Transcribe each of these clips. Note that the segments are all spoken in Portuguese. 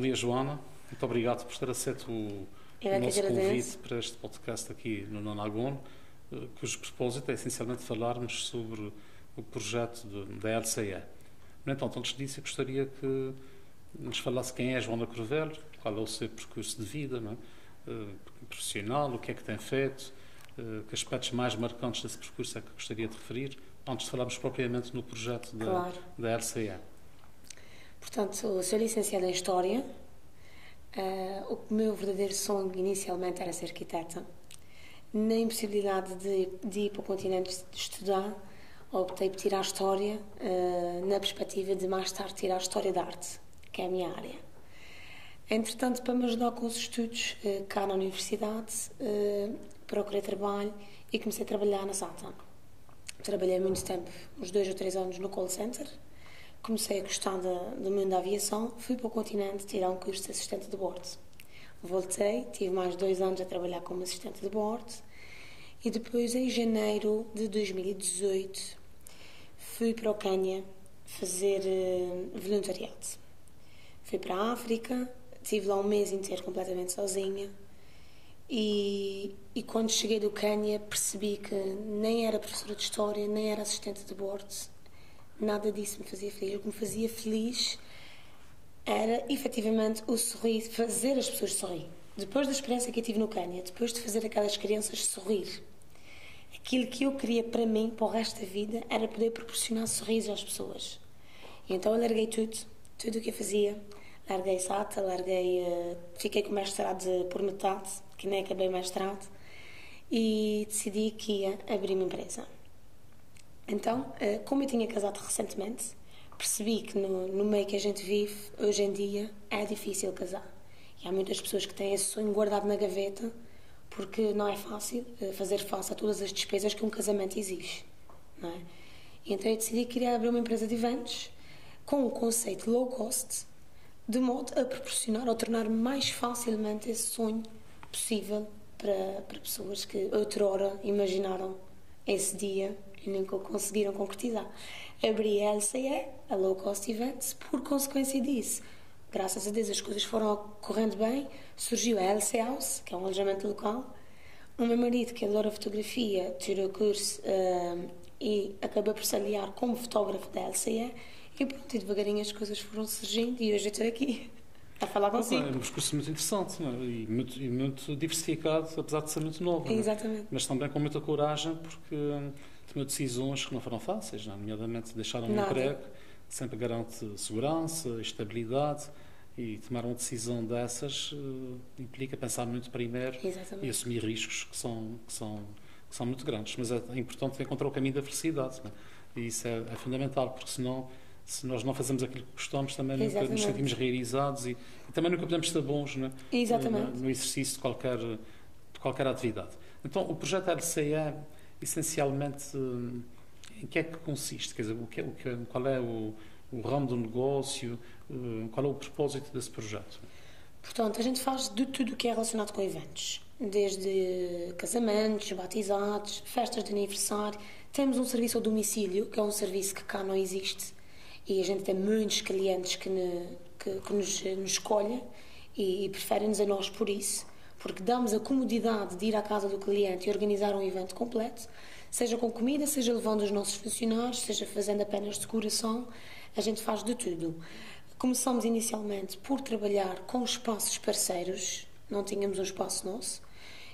Bom dia, Joana. Muito obrigado por ter aceito o, é o que nosso convite para este podcast aqui no Nonagon, eh, cujo propósito é essencialmente falarmos sobre o projeto de- da LCE. No entanto, antes disso, eu gostaria que nos falasse quem é a Joana Corvel, qual é o seu percurso de vida, não é? Eh, profissional, o que é que tem feito, eh, que aspectos mais marcantes desse percurso é que gostaria de referir, antes de falarmos propriamente no projeto da, Claro. da LCE. Portanto, sou, licenciada em História. Ah, o meu verdadeiro sonho inicialmente era ser arquiteta. Na impossibilidade de, de ir para o continente estudar, optei por tirar História ah, na perspectiva de mais tarde tirar História da Arte, que é a minha área. Entretanto, para me ajudar com os estudos ah, cá na universidade, procurei trabalho e comecei a trabalhar na SATA. Trabalhei muito tempo, uns dois ou três anos no call center. Comecei a gostar do mundo da aviação, fui para o continente tirar um curso de assistente de bordo. Voltei, tive mais dois anos a trabalhar como assistente de bordo e depois, em janeiro de 2018, fui para o Quênia fazer eh, voluntariado. Fui para a África, estive lá um mês inteiro completamente sozinha e, e quando cheguei do Quênia percebi que nem era professora de História, nem era assistente de bordo, nada disso me fazia feliz. O que me fazia feliz era efetivamente o sorriso, fazer as pessoas sorrir. Depois da experiência que eu tive no Quênia, depois de fazer aquelas crianças sorrir, aquilo que eu queria para mim, para o resto da vida, era poder proporcionar sorrisos às pessoas. Então eu larguei tudo, tudo o que eu fazia. Larguei SATA, larguei, eh, fiquei com o mestrado por metade, que nem acabei o mestrado, e decidi que ia abrir uma empresa. Então, eh, como eu tinha casado recentemente, percebi que no, no meio que a gente vive, hoje em dia, é difícil casar. E há muitas pessoas que têm esse sonho guardado na gaveta, porque não é fácil eh, fazer face a todas as despesas que um casamento exige. Não é? Então eu decidi que queria abrir uma empresa de eventos com o conceito low cost, de modo a proporcionar ou tornar mais facilmente esse sonho possível para, para pessoas que outrora imaginaram esse dia e nunca o conseguiram concretizar. Abri a LCE, a Low Cost Events, por consequência disso. Graças a Deus as coisas foram correndo bem, surgiu a LC House, que é um alojamento local. O meu marido, que adora fotografia, tirou o curso ah, e acabou por se aliar como fotógrafo da LCE e pronto, e devagarinho as coisas foram surgindo e hoje eu estou aqui a falar É consigo. um percurso muito interessante é? e, muito, e muito diversificado, apesar de ser muito novo. é? Exatamente. Mas também com muita coragem, porque hum, tomou decisões que não foram fáceis, não é? nomeadamente deixar um emprego, sempre garante segurança, estabilidade, e tomar uma decisão dessas eh, implica pensar muito primeiro Exatamente. e assumir riscos que são, que são, que são muito grandes. Mas é importante encontrar o caminho da felicidade, é? e isso é, é fundamental, porque senão se nós não fazemos aquilo que gostamos, também nunca nos sentimos realizados e, e também nunca podemos ser bons é? Exatamente. no, no exercício de qualquer, de qualquer atividade. Então, o projeto LCE, essencialmente, em que é que consiste? Quer dizer, o que, é- o que, qual é o, o ramo do negócio? hum, Qual é o propósito desse projeto? Portanto, a gente faz de tudo o que é relacionado com eventos, desde casamentos, batizados, festas de aniversário. Temos um serviço ao domicílio, que é um serviço que cá não existe, e a gente tem muitos clientes que, ne- que- que nos, nos escolhem e, e preferem-nos a nós por isso, porque damos a comodidade de ir à casa do cliente e organizar um evento completo, seja com comida, seja levando os nossos funcionários, seja fazendo apenas decoração, a gente faz de tudo. Começamos inicialmente por trabalhar com espaços parceiros, não tínhamos um espaço nosso,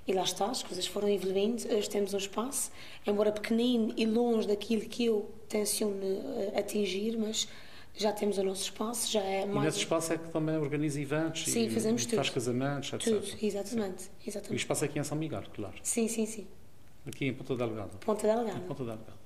e lá está, as coisas foram evoluindo. Hoje temos um espaço, embora pequenino e longe daquilo que eu tenciono eh, atingir, mas já temos o nosso espaço, já é E mais. nesse espaço é que também organiza eventos Sim, e, fazemos e faz tudo. casamentos, etc. Tudo, exatamente. E o exatamente. espaço aqui é em São Miguel, claro. Sim, sim, sim. Aqui em Ponta Delgada. Ponta Delgada. Em Ponta Delgada.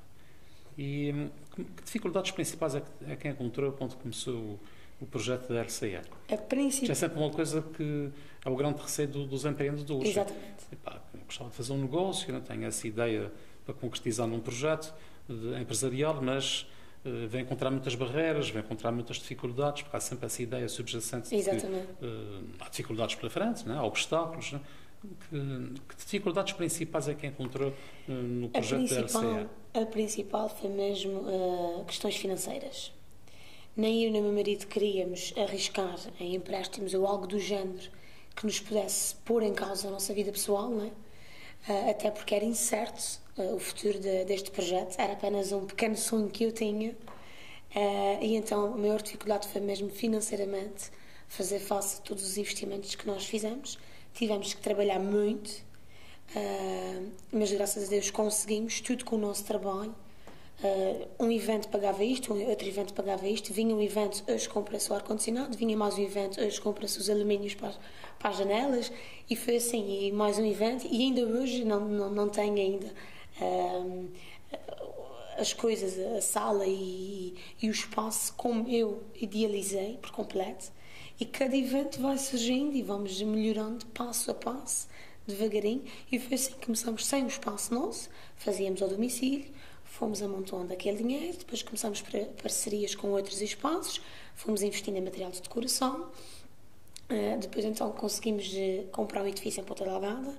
E hum, que que dificuldades principais é que, é que encontrou quando começou o, o projeto da RCE? A Isto é princípio. sempre uma coisa que é o grande receio do- dos empreendedores. Exatamente. Epá, eu gostava de fazer um negócio, não tenho essa ideia para concretizar num projeto de- empresarial, mas eh, vem encontrar muitas barreiras, vem encontrar muitas dificuldades, porque há sempre essa ideia subjacente de que eh, há dificuldades pela frente, não é? há obstáculos. não é? Que, que dificuldades principais é que encontrou eh, no projeto da principal, a principal foi mesmo uh, questões financeiras. nem eu nem meu marido queríamos arriscar em empréstimos ou algo do género que nos pudesse pôr em causa a nossa vida pessoal, não é? Uh, até porque era incerto uh, o futuro de, deste projeto, era apenas um pequeno sonho que eu tinha. Uh, e então a maior dificuldade foi mesmo financeiramente fazer face a todos os investimentos que nós fizemos. Tivemos que trabalhar muito, mas graças a Deus conseguimos tudo com o nosso trabalho Uh, um evento pagava isto, outro evento pagava isto, vinha um evento, hoje compra-se o ar-condicionado, vinha mais um evento, hoje compra-se os alumínios para, para, as janelas, e foi assim, e mais um evento, e ainda hoje não, não, não tenho ainda uh, as coisas, a sala e, e o espaço como eu idealizei por completo, e cada evento vai surgindo e vamos melhorando passo a passo, devagarinho, e foi assim que começamos sem um espaço nosso, fazíamos ao domicílio, fomos amontoando aquele dinheiro, depois começamos parcerias com outros espaços, fomos investindo em material de decoração, uh, depois então conseguimos uh, comprar o edifício em Ponta Delgada,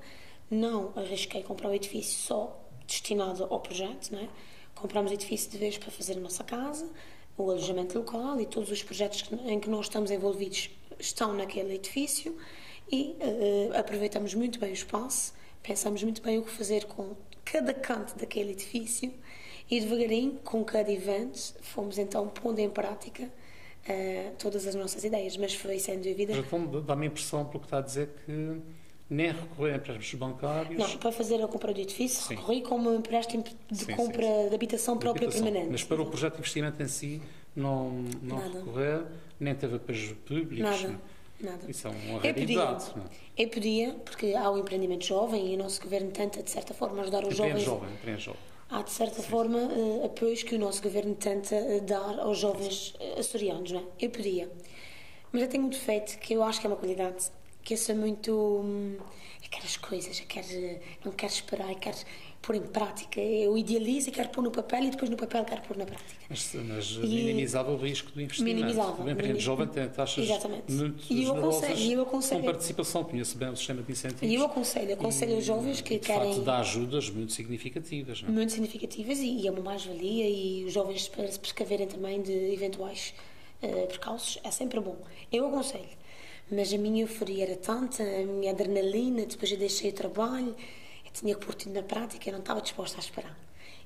não arrisquei comprar o edifício só destinado ao projeto, não é? compramos o edifício de vez para fazer a nossa casa, o alojamento local e todos os projetos em que nós estamos envolvidos estão naquele edifício e uh, aproveitamos muito bem o espaço, pensamos muito bem o que fazer com cada canto daquele edifício e devagarinho, com cada evento, fomos então pondo em prática uh, todas as nossas ideias, mas foi sem dúvida. Mas então dá-me a impressão, pelo que está a dizer, que nem recorrer a empréstimos bancários. Não, para fazer a compra do edifício, sim. recorri como um empréstimo de sim, compra sim, de habitação de própria habitação. permanente. Mas para o projeto de investimento em si, não, não recorrer, nem teve apoios públicos. Nada. Nada. Isso é uma realidade. Eu podia, eu podia, porque há o empreendimento jovem e o nosso governo tenta, de certa forma, ajudar os jovens. Jovem, jovem há, de certa Sim. forma, uh, apoios que o nosso governo tenta uh, dar aos jovens uh, açorianos, não é? Eu podia. Mas eu tenho um defeito que eu acho que é uma qualidade, que eu sou muito. Hum, eu quero as coisas, eu quero, não quero esperar, eu quero pôr em prática. Eu idealizo e quero pôr no papel e depois no papel quero pôr na prática. Mas, mas e, minimizava o risco do investimento. Minimizava. O empreendedor jovem tem taxas Exatamente. muito e eu aconselho, e eu aconselho. com participação, conheço bem o sistema de incentivos. E eu aconselho, aconselho aos jovens que de querem... facto dá ajudas muito significativas. Não é? Muito significativas e, e é uma mais-valia e os jovens para se prescaverem também de eventuais uh, percalços é sempre bom. Eu aconselho. Mas a minha euforia era tanta, a minha adrenalina, depois eu deixei o trabalho tinha que pôr tudo na prática, eu não estava disposta a esperar.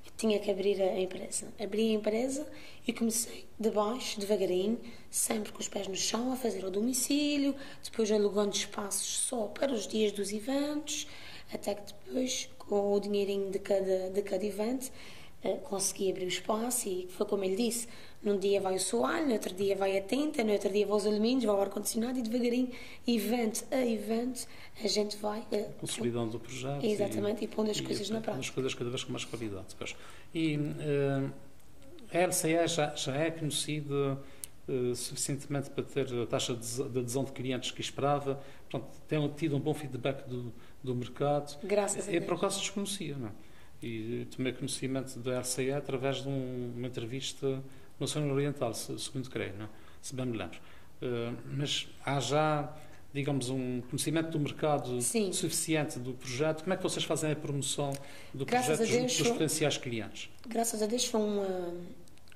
Eu tinha que abrir a empresa. Abri a empresa e comecei de baixo, devagarinho, sempre com os pés no chão, a fazer o domicílio, depois alugando espaços só para os dias dos eventos, até que depois, com o dinheirinho de cada, de cada evento, eh, consegui abrir o espaço e foi como ele disse, num dia vai o soalho, no outro dia vai a tinta, no outro dia vai os alumínios, vai o ar-condicionado e devagarinho, evento a evento, a gente vai... Uh, Consolidando o projeto. Exatamente, e, e pondo as e, coisas na prática. as coisas cada vez com mais qualidade. E uh, a LCE já, já é conhecida uh, suficientemente para ter a taxa de adesão de clientes que esperava, portanto, tem tido um bom feedback do, do mercado. Graças a Deus. É por acaso desconhecia, não é? E tomei conhecimento da LCE através de um, uma entrevista no Oceano Oriental, segundo creio, não? se bem me lembro. Uh, mas há já, digamos, um conhecimento do mercado Sim. suficiente do projeto. Como é que vocês fazem a promoção do Graças projeto Deus, dos potenciais clientes? Graças a Deus foi um,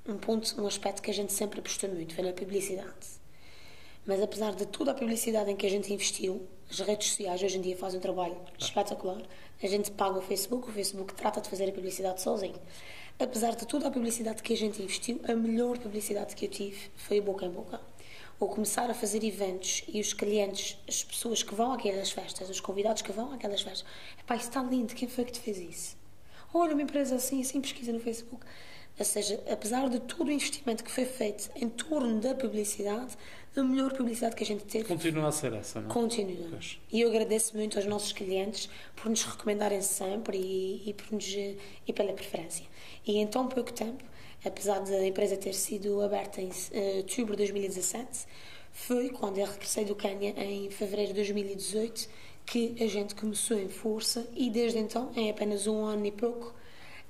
um ponto, um aspecto que a gente sempre apostou muito, foi na publicidade. Mas apesar de toda a publicidade em que a gente investiu, as redes sociais hoje em dia fazem um trabalho espetacular. A gente paga o Facebook, o Facebook trata de fazer a publicidade sozinho apesar de toda a publicidade que a gente investiu, a melhor publicidade que eu tive foi boca em boca. Ou começar a fazer eventos e os clientes, as pessoas que vão àquelas festas, os convidados que vão àquelas festas, epá, isso está lindo, quem foi que te fez isso? Olha, uma empresa assim, assim, pesquisa no Facebook. Ou seja, apesar de todo o investimento que foi feito em torno da publicidade, a melhor publicidade que a gente teve. Continua a ser essa, não é? Continua. Pois. E eu agradeço muito aos nossos clientes por nos recomendarem sempre e, e, por nos, e pela preferência. E em tão pouco tempo, apesar da empresa ter sido aberta em uh, outubro de 2017, foi quando eu regressei do Quênia em fevereiro de 2018 que a gente começou em força e desde então, em apenas um ano e pouco,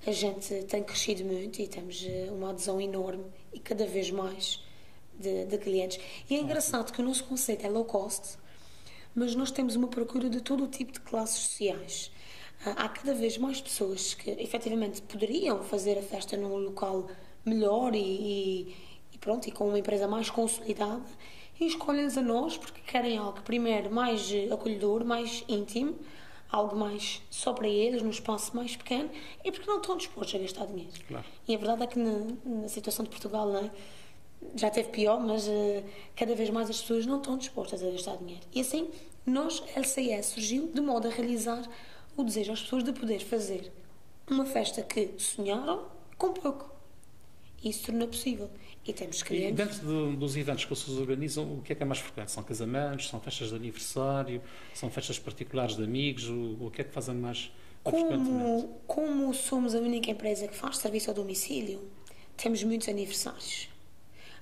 a gente tem crescido muito e temos eh, uma adesão enorme e cada vez mais de, de clientes. E é engraçado que o nosso conceito é low cost, mas nós temos uma procura de todo o tipo de classes sociais. Há cada vez mais pessoas que efetivamente poderiam fazer a festa num local melhor e, e, pronto, e com uma empresa mais consolidada, e escolhem-nos a nós porque querem algo, primeiro, mais acolhedor, mais íntimo, algo mais só para eles, num espaço mais pequeno, e porque não estão dispostos a gastar dinheiro. Claro. E a verdade é que na, na situação de Portugal, não é? já teve pior, mas uh, cada vez mais as pessoas não estão dispostas a gastar dinheiro. E assim, nós, LCE, surgiu de modo a realizar o desejo às pessoas de poder fazer uma festa que sonharam com pouco. Isso torna possível. E temos clientes. E dentro de, dos eventos que vocês organizam, o que é que é mais frequente? São casamentos, são festas de aniversário, são festas particulares de amigos? O, o que é que fazem mais como, como somos a única empresa que faz serviço ao domicílio, temos muitos aniversários.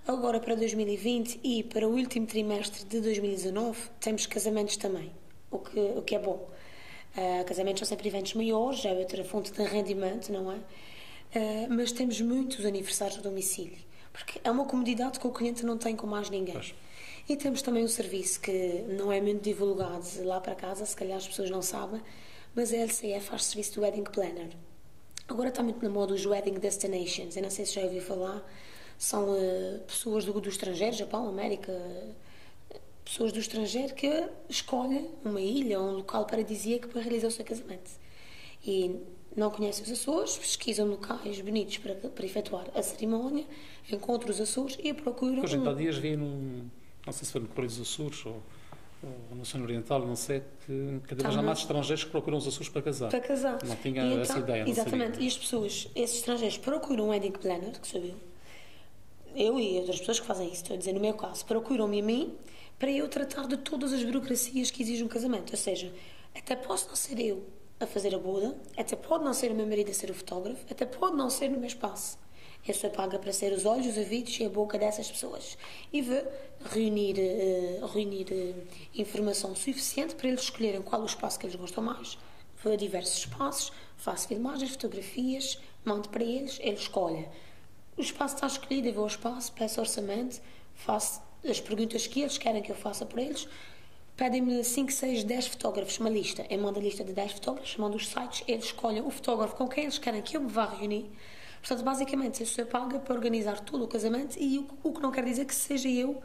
Agora, para 2020 e para o último trimestre de 2019, temos casamentos também, o que, o que é bom. Uh, casamentos são sempre eventos maiores, é outra fonte de rendimento, não é? Uh, mas temos muitos aniversários a domicílio, porque é uma comodidade que o cliente não tem com mais ninguém. Pois. E temos também um serviço que não é muito divulgado lá para casa, se calhar as pessoas não sabem, mas a LCF faz serviço de Wedding Planner. Agora está muito na moda os Wedding Destinations, eu não sei se já ouviu falar, são uh, pessoas do, do estrangeiro, Japão, América, pessoas do estrangeiro que escolhem uma ilha ou um local paradisíaco para realizar o seu casamento. E não conhecem os Açores, pesquisam locais bonitos para, para efetuar a cerimónia, encontram os Açores e procuram. Hoje, há dias vi num. Não sei se foi no Correio dos Açores ou, ou no Oceano Oriental, não sei, que cada vez há mais estrangeiros que procuram os Açores para casar. Para casar. Não tinha então, essa ideia. Exatamente. Sabia. E as pessoas, esses estrangeiros, procuram um wedding planner, que sou eu. Eu e outras pessoas que fazem isso, estou a dizer no meu caso, procuram-me a mim para eu tratar de todas as burocracias que exigem um casamento. Ou seja, até posso não ser eu a fazer a boda, até pode não ser o meu marido a ser o fotógrafo, até pode não ser no meu espaço. Eu sou paga para ser os olhos, os ouvidos e a boca dessas pessoas. E vou reunir, uh, reunir uh, informação suficiente para eles escolherem qual o espaço que eles gostam mais. Vou a diversos espaços, faço filmagens, fotografias, mando para eles, eles escolhem. O espaço está escolhido, eu vou ao espaço, peço orçamento, faço as perguntas que eles querem que eu faça para eles. Pedem-me 5, 6, 10 fotógrafos, uma lista. Eu mando a lista de 10 fotógrafos, mando os sites, eles escolhem o fotógrafo com quem eles querem que eu me vá reunir. Portanto, basicamente, eu sou paga para organizar todo o casamento e o, o que não quer dizer que seja eu,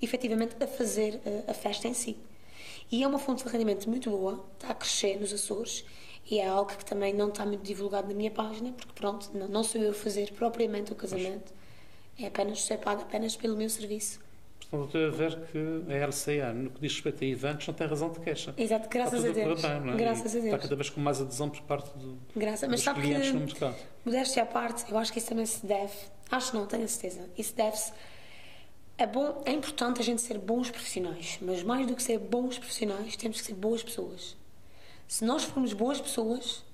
efetivamente, a fazer a, eh, a festa em si. E é uma fonte de rendimento muito boa, está a crescer nos Açores e é algo que também não está muito divulgado na minha página, porque pronto, não, não sou eu a fazer propriamente o casamento, é apenas ser paga apenas pelo meu serviço. Estou a ver que a RCA, no que diz respeito a eventos, não tem razão de queixa. Exato, graças a Deus. Bem, é? Graças a Deus. Está cada vez com mais adesão por parte do, Graças. Mas dos clientes que, no mercado. Modéstia à parte, eu acho que isso também se deve, acho não, tenho a certeza, isso deve-se é bom, é importante a gente ser bons profissionais, mas mais do que ser bons profissionais, temos que ser boas pessoas. Se nós formos boas pessoas,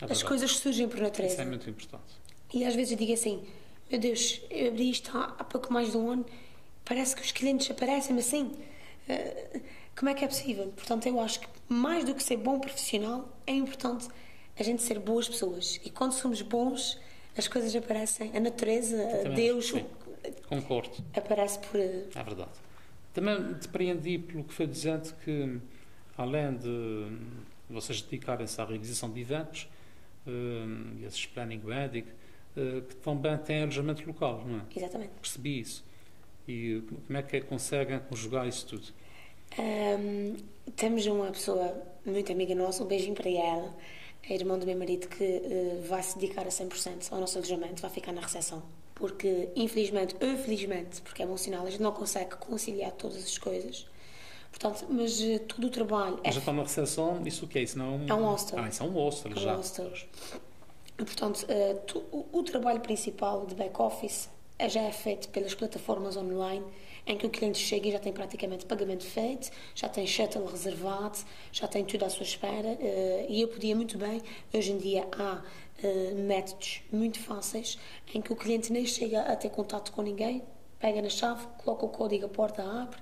é as coisas surgem por natureza. Isso é muito importante. E às vezes eu digo assim: meu Deus, eu abri isto há pouco mais de um ano, parece que os clientes aparecem assim. Como é que é possível? Portanto, eu acho que mais do que ser bom profissional, é importante a gente ser boas pessoas. E quando somos bons, as coisas aparecem. A natureza, Deus. Concordo. Aparece por. É verdade. Também depreendi pelo que foi dizendo que, além de vocês dedicarem-se à realização de eventos, uh, esses planning wedding, que também têm alojamento local, não é? Exatamente. Percebi isso. E como é que conseguem conjugar isso tudo? Um, temos uma pessoa muito amiga nossa, um beijinho para ela, a irmã do meu marido, que uh, vai se dedicar a 100% ao nosso alojamento, vai ficar na recepção. Porque, infelizmente ou felizmente, porque é bom sinal, a gente não consegue conciliar todas as coisas. Portanto, mas uh, todo o trabalho. Mas é... já está na recepção, isso o que é? Isso não... É um hostel. Ah, isso é um hostel, é um já. Hostel. E, portanto, uh, tu, o, o, trabalho principal de back-office é, já é feito pelas plataformas online, em que o cliente chega e já tem praticamente pagamento feito, já tem shuttle reservado, já tem tudo à sua espera. Uh, e eu podia muito bem, hoje em dia há métodos muito fáceis em que o cliente nem chega a ter contato com ninguém, pega na chave, coloca o código, a porta abre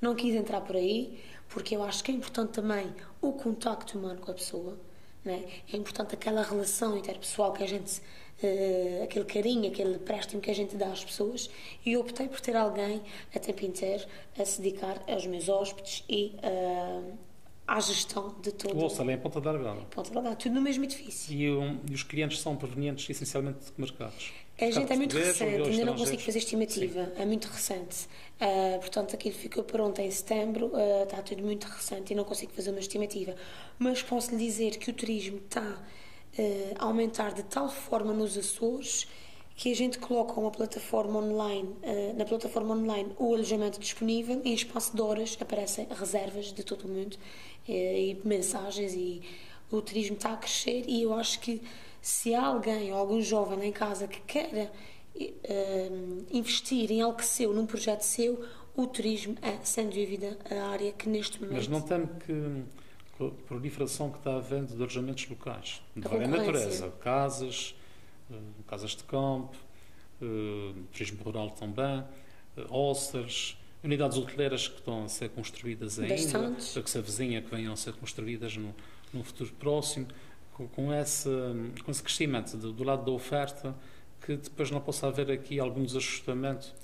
não quis entrar por aí, porque eu acho que é importante também o contacto humano com a pessoa. Né? É importante aquela relação interpessoal que a gente, uh, aquele carinho, aquele préstimo que a gente dá às pessoas. E eu optei por ter alguém a tempo inteiro a se dedicar aos meus hóspedes e uh, à gestão de todo. O hostel é Ponta da Delgada. Ponta Delgada, tudo no mesmo edifício. E, um, e, os clientes são provenientes essencialmente de que mercados? A gente é muito recente, ainda não consigo fazer estimativa, Sim. é muito recente. Uh, portanto, aquilo ficou pronto em setembro, uh, está tudo muito recente e não consigo fazer uma estimativa. Mas posso lhe dizer que o turismo está uh, a aumentar de tal forma nos Açores que a gente coloca uma plataforma online, na plataforma online o alojamento disponível e em espaço de horas aparecem reservas de todo o mundo uh, e mensagens e o turismo está a crescer e eu acho que se há alguém ou algum jovem lá em casa que queira uh, investir em algo seu, num projeto seu, o turismo é, sem dúvida, a área que neste momento... Mas não temo que a proliferação que está havendo de alojamentos locais, de várias natureza, casas eh, casas de campo, turismo rural também, hostels, unidades hoteleiras que estão a ser construídas ainda, Bastante. que se avizinha que venham a ser construídas no, no futuro próximo, com, esse, com esse crescimento do, do lado da oferta, que depois não possa haver aqui algum desajustamento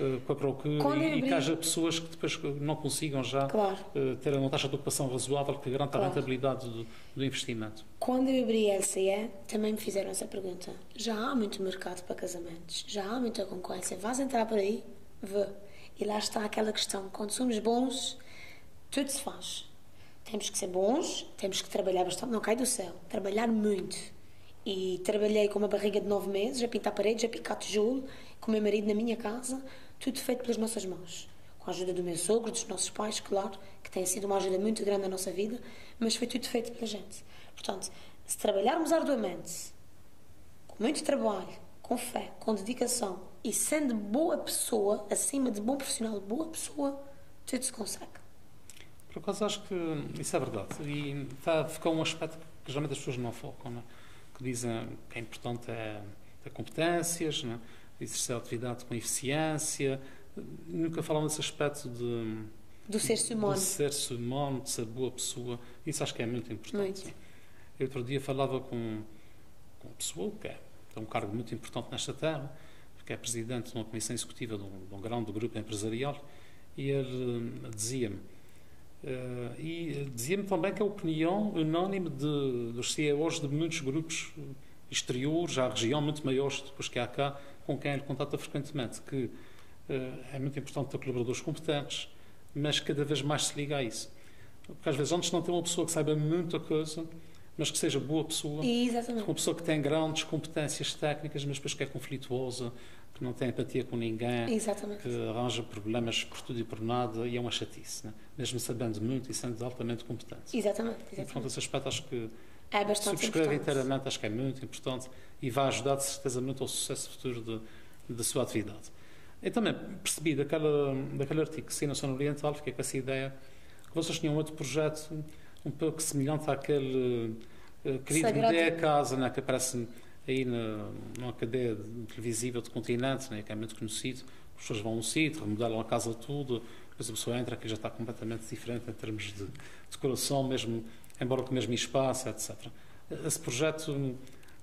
uh, com a procura e, que haja pessoas que depois não consigam já claro. uh, ter uma taxa de ocupação razoável que garanta claro. a rentabilidade do, do, investimento. Quando eu abri a LCE, também me fizeram essa pergunta. Já há muito mercado para casamentos, já há muita concorrência. Vais entrar por aí? Vê. E lá está aquela questão: quando somos bons, tudo se faz. Temos que ser bons, temos que trabalhar bastante, não cai do céu. Trabalhar muito e trabalhei com uma barriga de nove meses a pintar paredes, a picar tijolo, com o meu marido na minha casa, tudo feito pelas nossas mãos. Com a ajuda do meu sogro, dos nossos pais, claro, que tem sido uma ajuda muito grande na nossa vida, mas foi tudo feito pela gente. Portanto, se trabalharmos arduamente, com muito trabalho, com fé, com dedicação e sendo boa pessoa, acima de bom profissional, boa pessoa, tudo se consegue. Por acaso acho que isso é verdade. E está, ficou um aspecto que geralmente as pessoas não focam, não é? que dizem que é importante é ter competências, né? exercer a atividade com eficiência. Nunca falam nesse aspecto de. Do ser-se humano. Do ser-se humano, de ser boa pessoa. Isso acho que é muito importante. Muito. Eu outro dia falava com, com uma pessoa que é, tem um cargo muito importante nesta terra, porque é presidente de uma comissão executiva de um, de um grande grupo empresarial, e ele eh, dizia-me e dizia-me também que a opinião unânime de, dos CEOs de muitos grupos exteriores, à região, muito maiores depois que há cá, com quem ele contata frequentemente, que uh, é muito importante ter colaboradores competentes, mas cada vez mais se liga a isso. Porque às vezes antes não tem uma pessoa que saiba muita coisa, mas que seja boa pessoa, Exatamente. uma pessoa que tem grandes competências técnicas, mas depois que é conflituosa, que não tem empatia com ninguém, Exatamente. que arranja problemas por tudo e por nada, e é uma chatice, né? mesmo sabendo muito e sendo altamente competente. Exatamente. exatamente. E, portanto, esse aspecto acho que é bastante subscrevo inteiramente, acho que é muito importante e vai ajudar, de certeza, muito ao sucesso futuro da sua atividade. Eu também percebi daquela, daquele artigo que saiu na Zona Oriental, fiquei com essa ideia, que vocês tinham outro projeto um pouco semelhante àquele uh, querido Sagrado. Casa, né, que aparece aí na, numa cadeia televisiva do continente, né, que é muito conhecido, as pessoas vão a um sítio, remodelam a casa tudo, depois a pessoa entra que já está completamente diferente em termos de decoração, mesmo, embora com o mesmo espaço, etc. Esse projeto,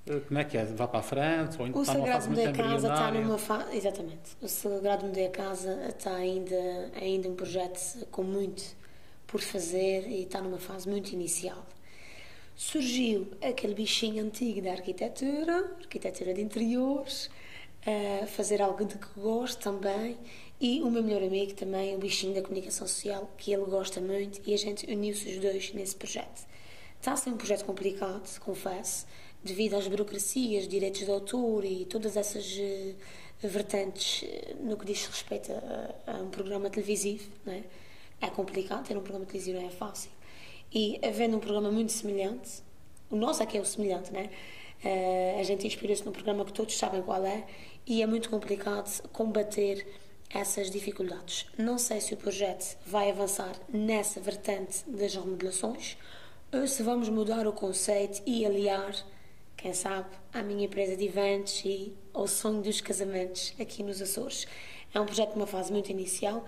eh, como é que é? Vai para a frente? Ou o está numa fase muito Casa está numa fase, exatamente. O Sagrado Mudei a Casa está ainda, ainda um projeto com muito por fazer e está numa fase muito inicial surgiu aquele bichinho antigo da arquitetura, arquitetura de interiores, fazer algo de que gosto também, e o meu melhor amigo também, o bichinho da comunicação social, que ele gosta muito, e a gente uniu-se os dois nesse projeto. Está a ser um projeto complicado, confesso, devido às burocracias, direitos de autor e todas essas uh, vertentes uh, no que diz respeito a, a um programa televisivo. Não é? é complicado, ter um programa televisivo não é fácil. E havendo um programa muito semelhante, o nosso é que é o semelhante, né? Uh, a gente inspira-se num programa que todos sabem qual é e é muito complicado combater essas dificuldades. Não sei se o projeto vai avançar nessa vertente das remodelações ou se vamos mudar o conceito e aliar, quem sabe, à minha empresa de eventos e ao sonho dos casamentos aqui nos Açores. É um projeto numa fase muito inicial,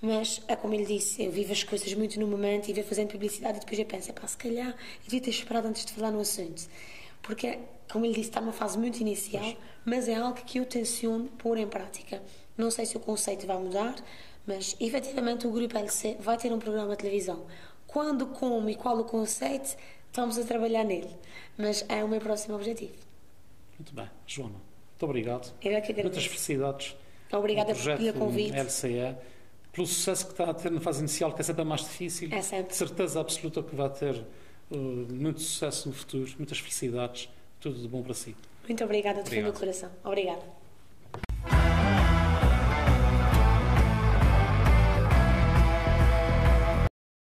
mas, é como ele disse, eu vivo as coisas muito no momento e vou fazendo publicidade e depois eu penso, pá, se calhar eu devia ter esperado antes de falar no assunto. Porque, como ele disse, está numa fase muito inicial, mas é algo que eu tenciono pôr em prática. Não sei se o conceito vai mudar, mas efetivamente o Grupo LC vai ter um programa de televisão. Quando, como e qual o conceito, estamos a trabalhar nele. Mas é o meu próximo objetivo. Muito bem. Joana? Muito obrigado. Eu é que Muitas agradeço. felicidades. Obrigada pelo convite. LCE, pelo sucesso que está a ter na fase inicial, que é sempre a mais difícil. É sempre. De certeza absoluta que vai ter uh, muito sucesso no futuro. Muitas felicidades. Tudo de bom para si. Muito obrigada do fundo do coração. Obrigada.